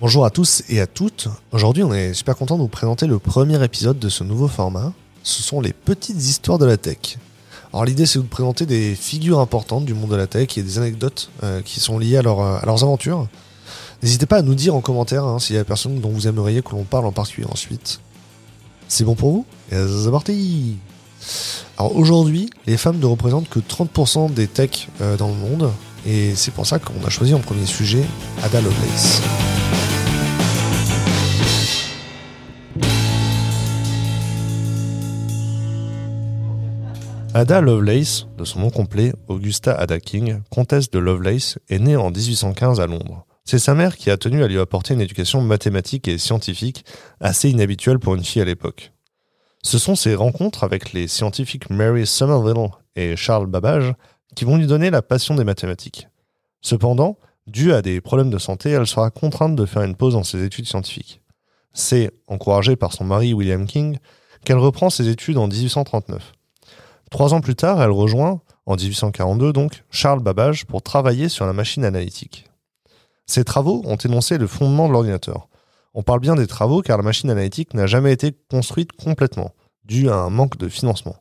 Bonjour à tous et à toutes. Aujourd'hui, on est super content de vous présenter le premier épisode de ce nouveau format. Ce sont les petites histoires de la tech. Alors l'idée c'est de vous présenter des figures importantes du monde de la tech et des anecdotes euh, qui sont liées à, leur, à, leurs aventures. N'hésitez pas à nous dire en commentaire hein, s'il y a personne dont vous aimeriez que l'on parle en particulier ensuite. C'est bon pour vous c'est parti Alors aujourd'hui, les femmes ne représentent que 30% des techs euh, dans le monde et c'est pour ça qu'on a choisi en premier sujet Ada Lovelace. Ada Lovelace, de son nom complet, Augusta Ada King, comtesse de Lovelace, est née en 1815 à Londres. C'est sa mère qui a tenu à lui apporter une éducation mathématique et scientifique assez inhabituelle pour une fille à l'époque. Ce sont ses rencontres avec les scientifiques Mary Somerville et Charles Babbage qui vont lui donner la passion des mathématiques. Cependant, dû à des problèmes de santé, elle sera contrainte de faire une pause dans ses études scientifiques. C'est, encouragée par son mari William King, qu'elle reprend ses études en 1839. Trois ans plus tard, elle rejoint, en 1842 donc, Charles Babbage pour travailler sur la machine analytique. Ces travaux ont énoncé le fondement de l'ordinateur. On parle bien des travaux car la machine analytique n'a jamais été construite complètement, dû à un manque de financement.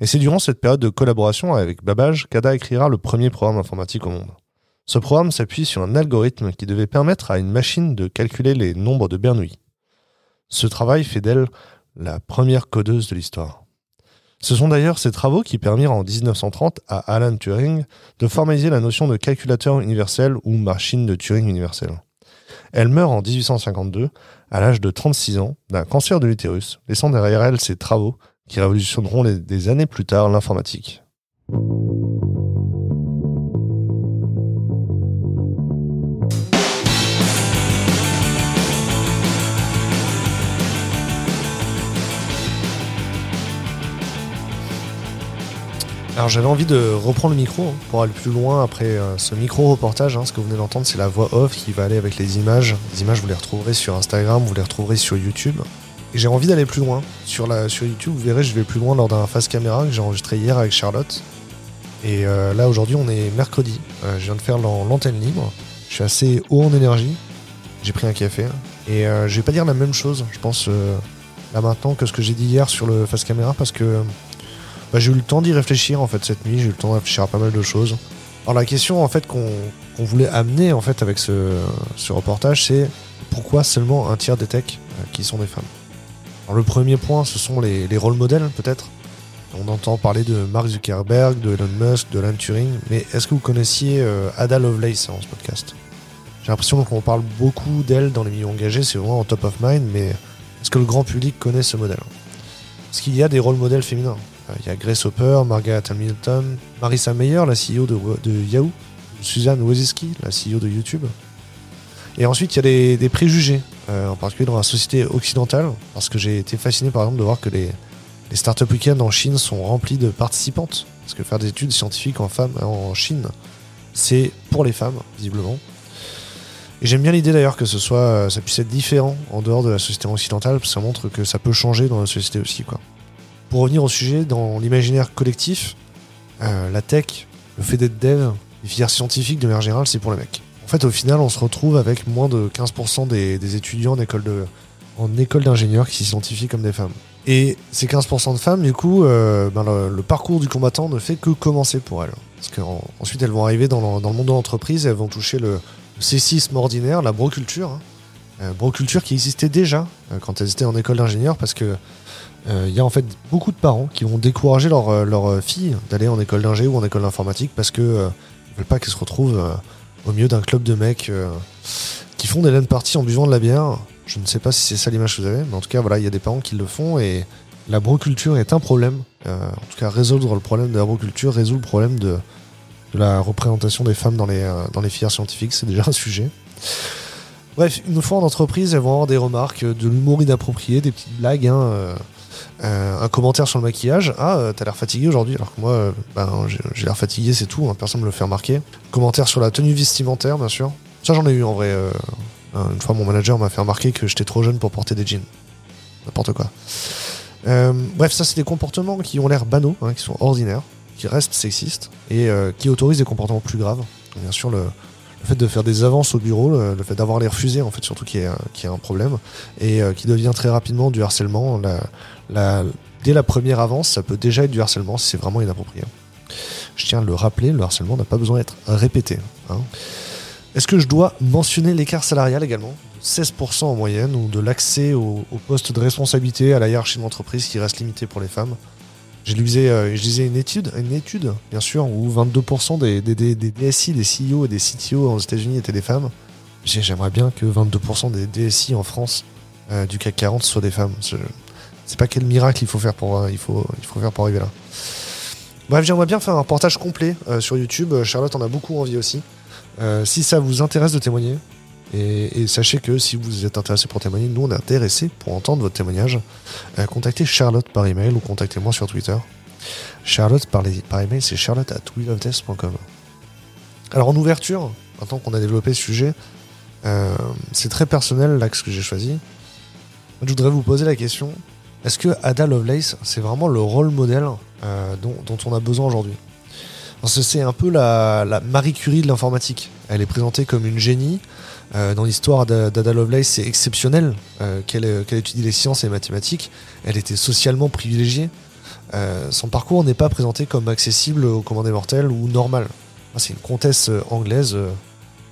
Et c'est durant cette période de collaboration avec Babbage qu'Ada écrira le premier programme informatique au monde. Ce programme s'appuie sur un algorithme qui devait permettre à une machine de calculer les nombres de Bernoulli. Ce travail fait d'elle la première codeuse de l'histoire. Ce sont d'ailleurs ces travaux qui permirent en 1930 à Alan Turing de formaliser la notion de calculateur universel ou machine de Turing universelle. Elle meurt en 1852, à l'âge de 36 ans, d'un cancer de l'utérus, laissant derrière elle ses travaux qui révolutionneront des années plus tard l'informatique. Alors j'avais envie de reprendre le micro pour aller plus loin après euh, ce micro-reportage. Hein. ce que vous venez d'entendre, c'est la voix off qui va aller avec les images. Les images, vous les retrouverez sur Instagram, vous les retrouverez sur YouTube. Et j'ai envie d'aller plus loin. Sur, la, sur YouTube, vous verrez, je vais plus loin lors d'un face caméra que j'ai enregistré hier avec Charlotte. Et euh, là, aujourd'hui, on est mercredi. Euh, je viens de faire l'antenne libre. Je suis assez haut en énergie. J'ai pris un café. Et je vais pas dire la même chose, je pense, là maintenant, que ce que j'ai dit hier sur le face caméra parce que bah, j'ai eu le temps d'y réfléchir en fait cette nuit, j'ai eu le temps de réfléchir à pas mal de choses. Alors la question en fait qu'on voulait amener en fait avec ce, reportage, c'est pourquoi seulement un tiers des techs euh, qui sont des femmes? Alors le premier point, ce sont les, rôles modèles peut-être. On entend parler de Mark Zuckerberg, de Elon Musk, de Alan Turing, mais est-ce que vous connaissiez euh, Ada Lovelace dans ce podcast? J'ai l'impression qu'on parle beaucoup d'elle dans les milieux engagés, c'est vraiment en top of mind, mais est-ce que le grand public connaît ce modèle? Est-ce qu'il y a des rôles modèles féminins euh, il y a Grace Hopper, Margaret Hamilton, Marissa Meyer, la CEO de, Yahoo, Suzanne Wojcicki, la CEO de YouTube. Et ensuite, il y a des, préjugés, euh, en particulier dans la société occidentale, parce que j'ai été fasciné par exemple de voir que les, les startups week-ends en Chine sont remplies de participantes. Parce que faire des études scientifiques en, femmes, en Chine, c'est pour les femmes, visiblement. Et j'aime bien l'idée d'ailleurs que ce soit, euh, ça puisse être différent en dehors de la société occidentale, parce que ça montre que ça peut changer dans la société aussi. Quoi. Pour revenir au sujet, dans l'imaginaire collectif, euh, la tech, le fait d'être dev, les filières scientifiques de manière générale, c'est pour les mecs. En fait, au final, on se retrouve avec moins de 15% des, étudiants en école de, en école d'ingénieur qui s'identifient comme des femmes. Et ces 15% de femmes, du coup, euh, ben le, parcours du combattant ne fait que commencer pour elles. Parce qu'ensuite, elles vont arriver dans le, monde de l'entreprise et elles vont toucher le, sexisme ordinaire, la broculture. Hein. Euh, broculture qui existait déjà quand elles étaient en école d'ingénieur parce que il euh, y a en fait beaucoup de parents qui vont décourager leur, euh, leur euh, fille d'aller en école d'ingé ou en école d'informatique parce que ne veulent pas qu'elle se retrouve au milieu d'un club de mecs qui font des laine parties en buvant de la bière. Je ne sais pas si c'est ça l'image que vous avez, mais en tout cas, voilà, il y a des parents qui le font et la broculture est un problème. en tout cas, résoudre le problème de la broculture résout le problème de, la représentation des femmes dans les, dans les filières scientifiques. C'est déjà un sujet. Bref, une fois en entreprise, elles vont avoir des remarques, de l'humour inapproprié, des petites blagues. Hein, euh, un commentaire sur le maquillage. Ah, euh, t'as l'air fatigué aujourd'hui. Alors que moi, euh, ben, j'ai l'air fatigué, c'est tout. Hein, personne me le fait remarquer. Commentaire sur la tenue vestimentaire, bien sûr. Ça, j'en ai eu en vrai. une fois, mon manager m'a fait remarquer que j'étais trop jeune pour porter des jeans. N'importe quoi. bref, ça, c'est des comportements qui ont l'air banaux, hein, qui sont ordinaires, qui restent sexistes et qui autorisent des comportements plus graves. Bien sûr, le, fait de faire des avances au bureau, le, fait d'avoir les refusés, en fait, surtout qui est, qui est un problème, et qui devient très rapidement du harcèlement. Dès la première avance, ça peut déjà être du harcèlement si c'est vraiment inapproprié. Je tiens à le rappeler, le harcèlement n'a pas besoin d'être répété. Hein. Est-ce que je dois mentionner l'écart salarial également? 16% en moyenne, ou de l'accès au, poste de responsabilité à la hiérarchie de l'entreprise qui reste limité pour les femmes? J'ai lisé, euh, je lisais une étude, une étude, bien sûr, où 22% des, des, des, DSI, des CEO et des CTO aux États-Unis étaient des femmes. J'aimerais bien que 22% des DSI en France euh, du CAC 40 soient des femmes. C'est pas quel miracle il faut faire pour, euh, il faut, il faut faire pour arriver là. Bref, j'aimerais bien faire un reportage complet sur YouTube. Charlotte en a beaucoup envie aussi. si ça vous intéresse de témoigner, et, sachez que si vous êtes intéressé pour témoigner, nous on est intéressés pour entendre votre témoignage. Euh, contactez Charlotte par email ou contactez-moi sur Twitter. Charlotte par, email, c'est charlotte at Alors en ouverture, maintenant qu'on a développé ce sujet, euh, c'est très personnel l'axe que j'ai choisi. Je voudrais vous poser la question est-ce que Ada Lovelace, c'est vraiment le rôle modèle euh, dont, on a besoin aujourd'hui? C'est un peu la, Marie Curie de l'informatique. Elle est présentée comme une génie, euh, dans l'histoire d'Ada Lovelace, c'est exceptionnel euh, qu'elle étudie les sciences et les mathématiques. Elle était socialement privilégiée. Euh, son parcours n'est pas présenté comme accessible aux commandés mortels ou normal. C'est une comtesse anglaise.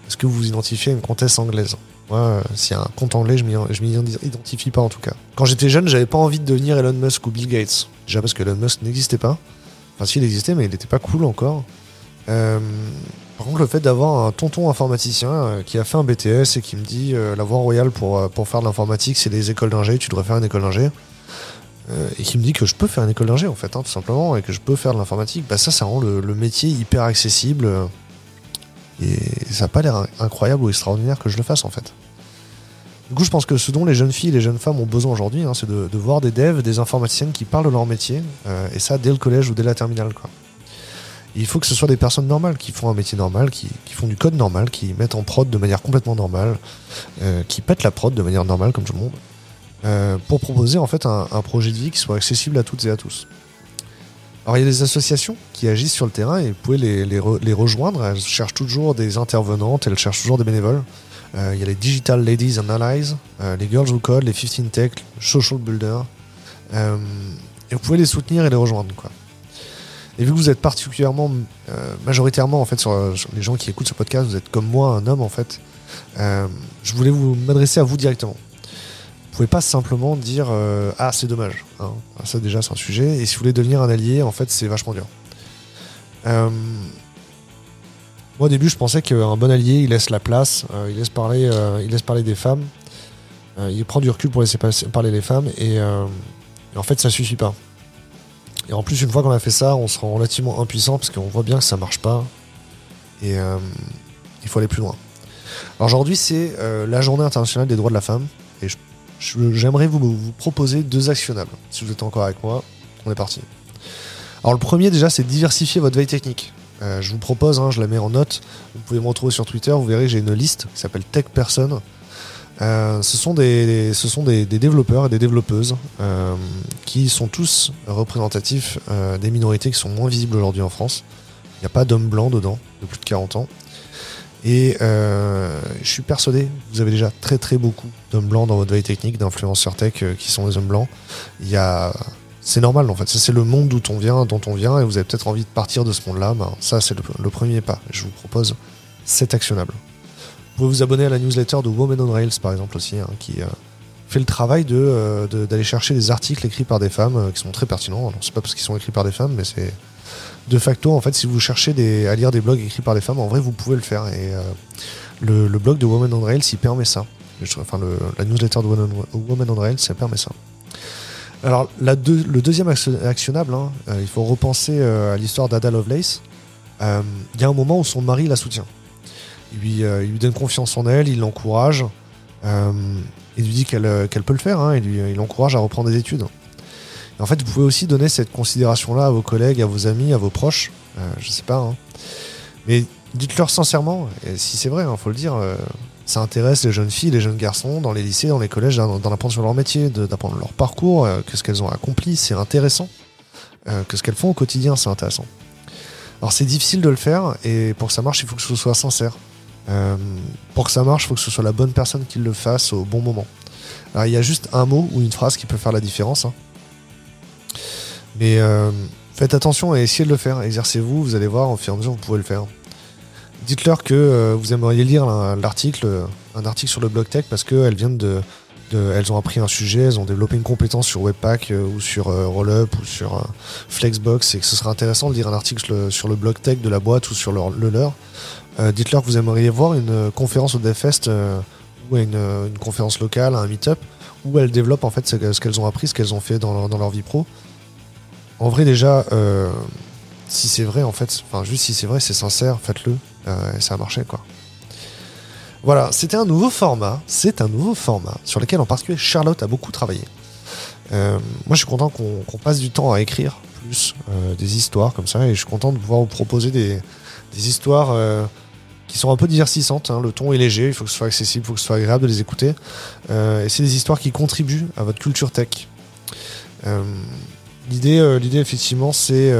Est-ce que vous vous identifiez à une comtesse anglaise? Moi, s'il y un compte anglais, je m'y identifie pas en tout cas. Quand j'étais jeune, j'avais pas envie de devenir Elon Musk ou Bill Gates. Déjà parce que Elon Musk n'existait pas. Enfin, s'il existait, mais il n'était pas cool encore. Euh, par contre, le fait d'avoir un tonton informaticien euh, qui a fait un BTS et qui me dit euh, la voie royale pour, faire de l'informatique, c'est les écoles d'ingé, tu devrais faire une école d'ingé. et qui me dit que je peux faire une école d'ingé en fait, hein, tout simplement, et que je peux faire de l'informatique, bah ça, ça rend le, métier hyper accessible. et ça n'a pas l'air incroyable ou extraordinaire que je le fasse en fait. Du coup, je pense que ce dont les jeunes filles et les jeunes femmes ont besoin aujourd'hui, hein, c'est de, voir des devs, des informaticiennes qui parlent de leur métier, et ça dès le collège ou dès la terminale. Quoi il faut que ce soit des personnes normales qui font un métier normal, qui, font du code normal, qui mettent en prod de manière complètement normale, euh, qui pètent la prod de manière normale comme tout le monde, euh, pour proposer en fait un, projet de vie qui soit accessible à toutes et à tous. Alors il y a des associations qui agissent sur le terrain et vous pouvez les, rejoindre. Elles cherchent toujours des intervenantes, elles cherchent toujours des bénévoles. Euh, il y a les Digital Ladies and Allies, les Girls Who Code, les 15 Tech, Social Builder. et vous pouvez les soutenir et les rejoindre. Quoi. Et vu que vous êtes particulièrement, euh, majoritairement en fait sur, les gens qui écoutent ce podcast, vous êtes comme moi un homme en fait. Euh, je voulais vous m'adresser à vous directement. Vous pouvez pas simplement dire euh, ah c'est dommage. Hein. Ah, ça déjà c'est un sujet. Et si vous voulez devenir un allié, en fait c'est vachement dur. Moi au début je pensais qu'un bon allié il laisse la place, il laisse parler, il laisse parler des femmes, il prend du recul pour laisser parler les femmes et, en fait ça suffit pas. Et en plus, une fois qu'on a fait ça, on se rend relativement impuissant parce qu'on voit bien que ça marche pas. Et euh, il faut aller plus loin. Alors aujourd'hui, c'est euh, la journée internationale des droits de la femme. Et j'aimerais vous, vous, proposer deux actionnables. Si vous êtes encore avec moi, on est parti. Alors le premier déjà, c'est diversifier votre veille technique. Euh, je vous propose, hein, je la mets en note. Vous pouvez me retrouver sur Twitter, vous verrez, j'ai une liste qui s'appelle Tech Person. Euh, ce sont, des, ce sont des, développeurs et des développeuses euh, qui sont tous représentatifs des minorités qui sont moins visibles aujourd'hui en France. Il n'y a pas d'hommes blancs dedans, de plus de 40 ans. Et je suis persuadé, vous avez déjà très très beaucoup d'hommes blancs dans votre veille technique, d'influenceurs tech qui sont des hommes blancs. Il y a... C'est normal en fait, c'est le monde d'où on vient, dont on vient, et vous avez peut-être envie de partir de ce monde-là. Ben, ça c'est le, le premier pas. Je vous propose cet actionnable. Vous pouvez vous abonner à la newsletter de Women on Rails, par exemple, aussi, hein, qui euh, fait le travail euh, de, d'aller chercher des articles écrits par des femmes euh, qui sont très pertinents. Alors, c'est pas parce qu'ils sont écrits par des femmes, mais c'est de facto, en fait, si vous cherchez des, à lire des blogs écrits par des femmes, en vrai, vous pouvez le faire. Et le, blog de Women on Rails, il permet ça. Enfin, la newsletter de Women on Rails, ça permet ça. Alors, le deuxième actionnable, hein, il faut repenser à l'histoire d'Ada Lovelace. Il y a un moment où son mari la soutient. Euh, il lui, donne confiance en elle, il l'encourage. Euh, il lui dit qu'elle euh, peut le faire, hein, il l'encourage à reprendre des études. en fait, vous pouvez aussi donner cette considération-là à vos collègues, à vos amis, à vos proches. je sais pas. Hein. Mais dites-leur sincèrement, et si c'est vrai, il faut le dire, ça intéresse les jeunes filles, les jeunes garçons dans les lycées, dans les collèges, d'en apprendre sur leur métier, d'apprendre leur parcours, que ce qu'elles ont accompli, c'est intéressant. que ce qu'elles font au quotidien, c'est intéressant. Alors c'est difficile de le faire, et pour que ça marche, il faut que ce soit sincère. Euh, pour que ça marche, il faut que ce soit la bonne personne qui le fasse au bon moment. Alors il y a juste un mot ou une phrase qui peut faire la différence. Hein. Mais euh, faites attention et essayez de le faire. Exercez-vous, vous allez voir, au fur et à mesure, vous pouvez le faire. Dites-leur que euh, vous aimeriez lire l'article, un article sur le blog tech parce qu'elles viennent de, elles ont appris un sujet, elles ont développé une compétence sur Webpack ou sur Rollup ou sur Flexbox et que ce serait intéressant de lire un article sur le blog tech de la boîte ou sur le leur euh, dites-leur que vous aimeriez voir une euh, conférence au DevFest euh, ou une, une, conférence locale, un meet-up, où elles développent en fait ce, qu'elles ont appris, ce qu'elles ont fait dans leur, vie pro. En vrai, déjà, si c'est vrai, en fait, enfin, juste si c'est vrai, c'est sincère, faites-le, et ça a marché, quoi. Voilà, c'était un nouveau format, c'est un nouveau format sur lequel en particulier Charlotte a beaucoup travaillé. moi, je suis content qu'on passe du temps à écrire plus des histoires comme ça, et je suis content de pouvoir vous proposer des, histoires qui sont un peu divertissantes. Hein. Le ton est léger, il faut que ce soit accessible, il faut que ce soit agréable de les écouter. Euh, et c'est des histoires qui contribuent à votre culture tech. Euh, euh, l'idée, effectivement, c'est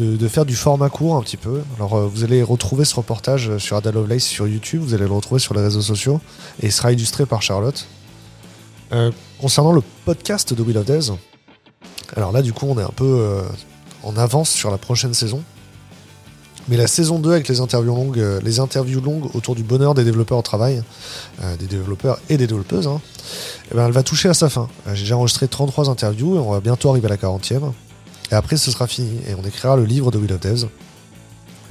de, faire du format court un petit peu. Alors, vous allez retrouver ce reportage sur Ada Lovelace sur YouTube, vous allez le retrouver sur les réseaux sociaux, et il sera illustré par Charlotte. concernant le podcast de Will of Days, alors là, du coup, on est un peu en avance sur la prochaine saison. Mais la saison 2 avec les interviews longues, euh, les interviews longues autour du bonheur des développeurs au travail, euh, des développeurs et des développeuses, hein, eh ben, elle va toucher à sa fin. Euh, j'ai déjà enregistré 33 interviews et on va bientôt arriver à la 40e. Et après, ce sera fini et on écrira le livre de Will of Devs,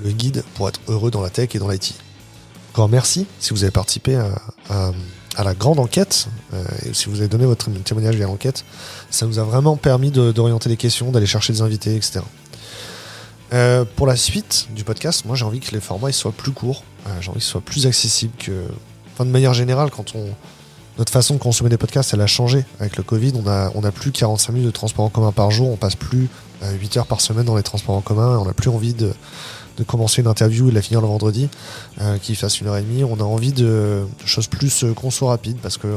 le guide pour être heureux dans la tech et dans l'IT. Encore merci si vous avez participé à, la grande enquête et si vous avez donné votre témoignage via l'enquête. Ça nous a vraiment permis d'orienter les questions, d'aller chercher des invités, etc. Euh, pour la suite du podcast, moi j'ai envie que les formats soient plus courts, euh, j'ai envie qu'ils soient plus accessibles que. Enfin, de manière générale, quand on. Notre façon de consommer des podcasts, elle a changé avec le Covid. On a, on a plus 45 minutes de transport en commun par jour, on passe plus 8 euh, heures par semaine dans les transports en commun, on n'a plus envie de, commencer une interview et de la finir le vendredi, qui fasse une heure et demie. On a envie de, choses plus conso rapide parce que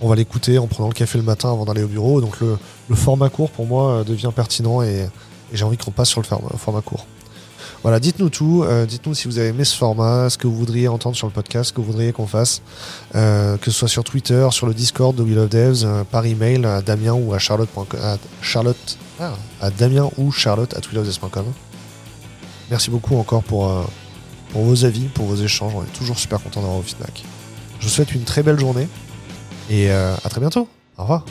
on va l'écouter en prenant le café le matin avant d'aller au bureau. Donc le, format court pour moi devient pertinent et j'ai envie qu'on passe sur le format, court. Voilà, dites-nous tout. Euh, dites-nous si vous avez aimé ce format, ce que vous voudriez entendre sur le podcast, ce que vous voudriez qu'on fasse, euh, que ce soit sur Twitter, sur le Discord de Will of Devs, euh, par email à Damien ou à Charlotte. À Charlotte ah, à Damien ou Charlotte à willofdevs.com. Merci beaucoup encore pour, pour vos avis, pour vos échanges. On est toujours super content d'avoir vos feedback. Je vous souhaite une très belle journée et à très bientôt. Au revoir.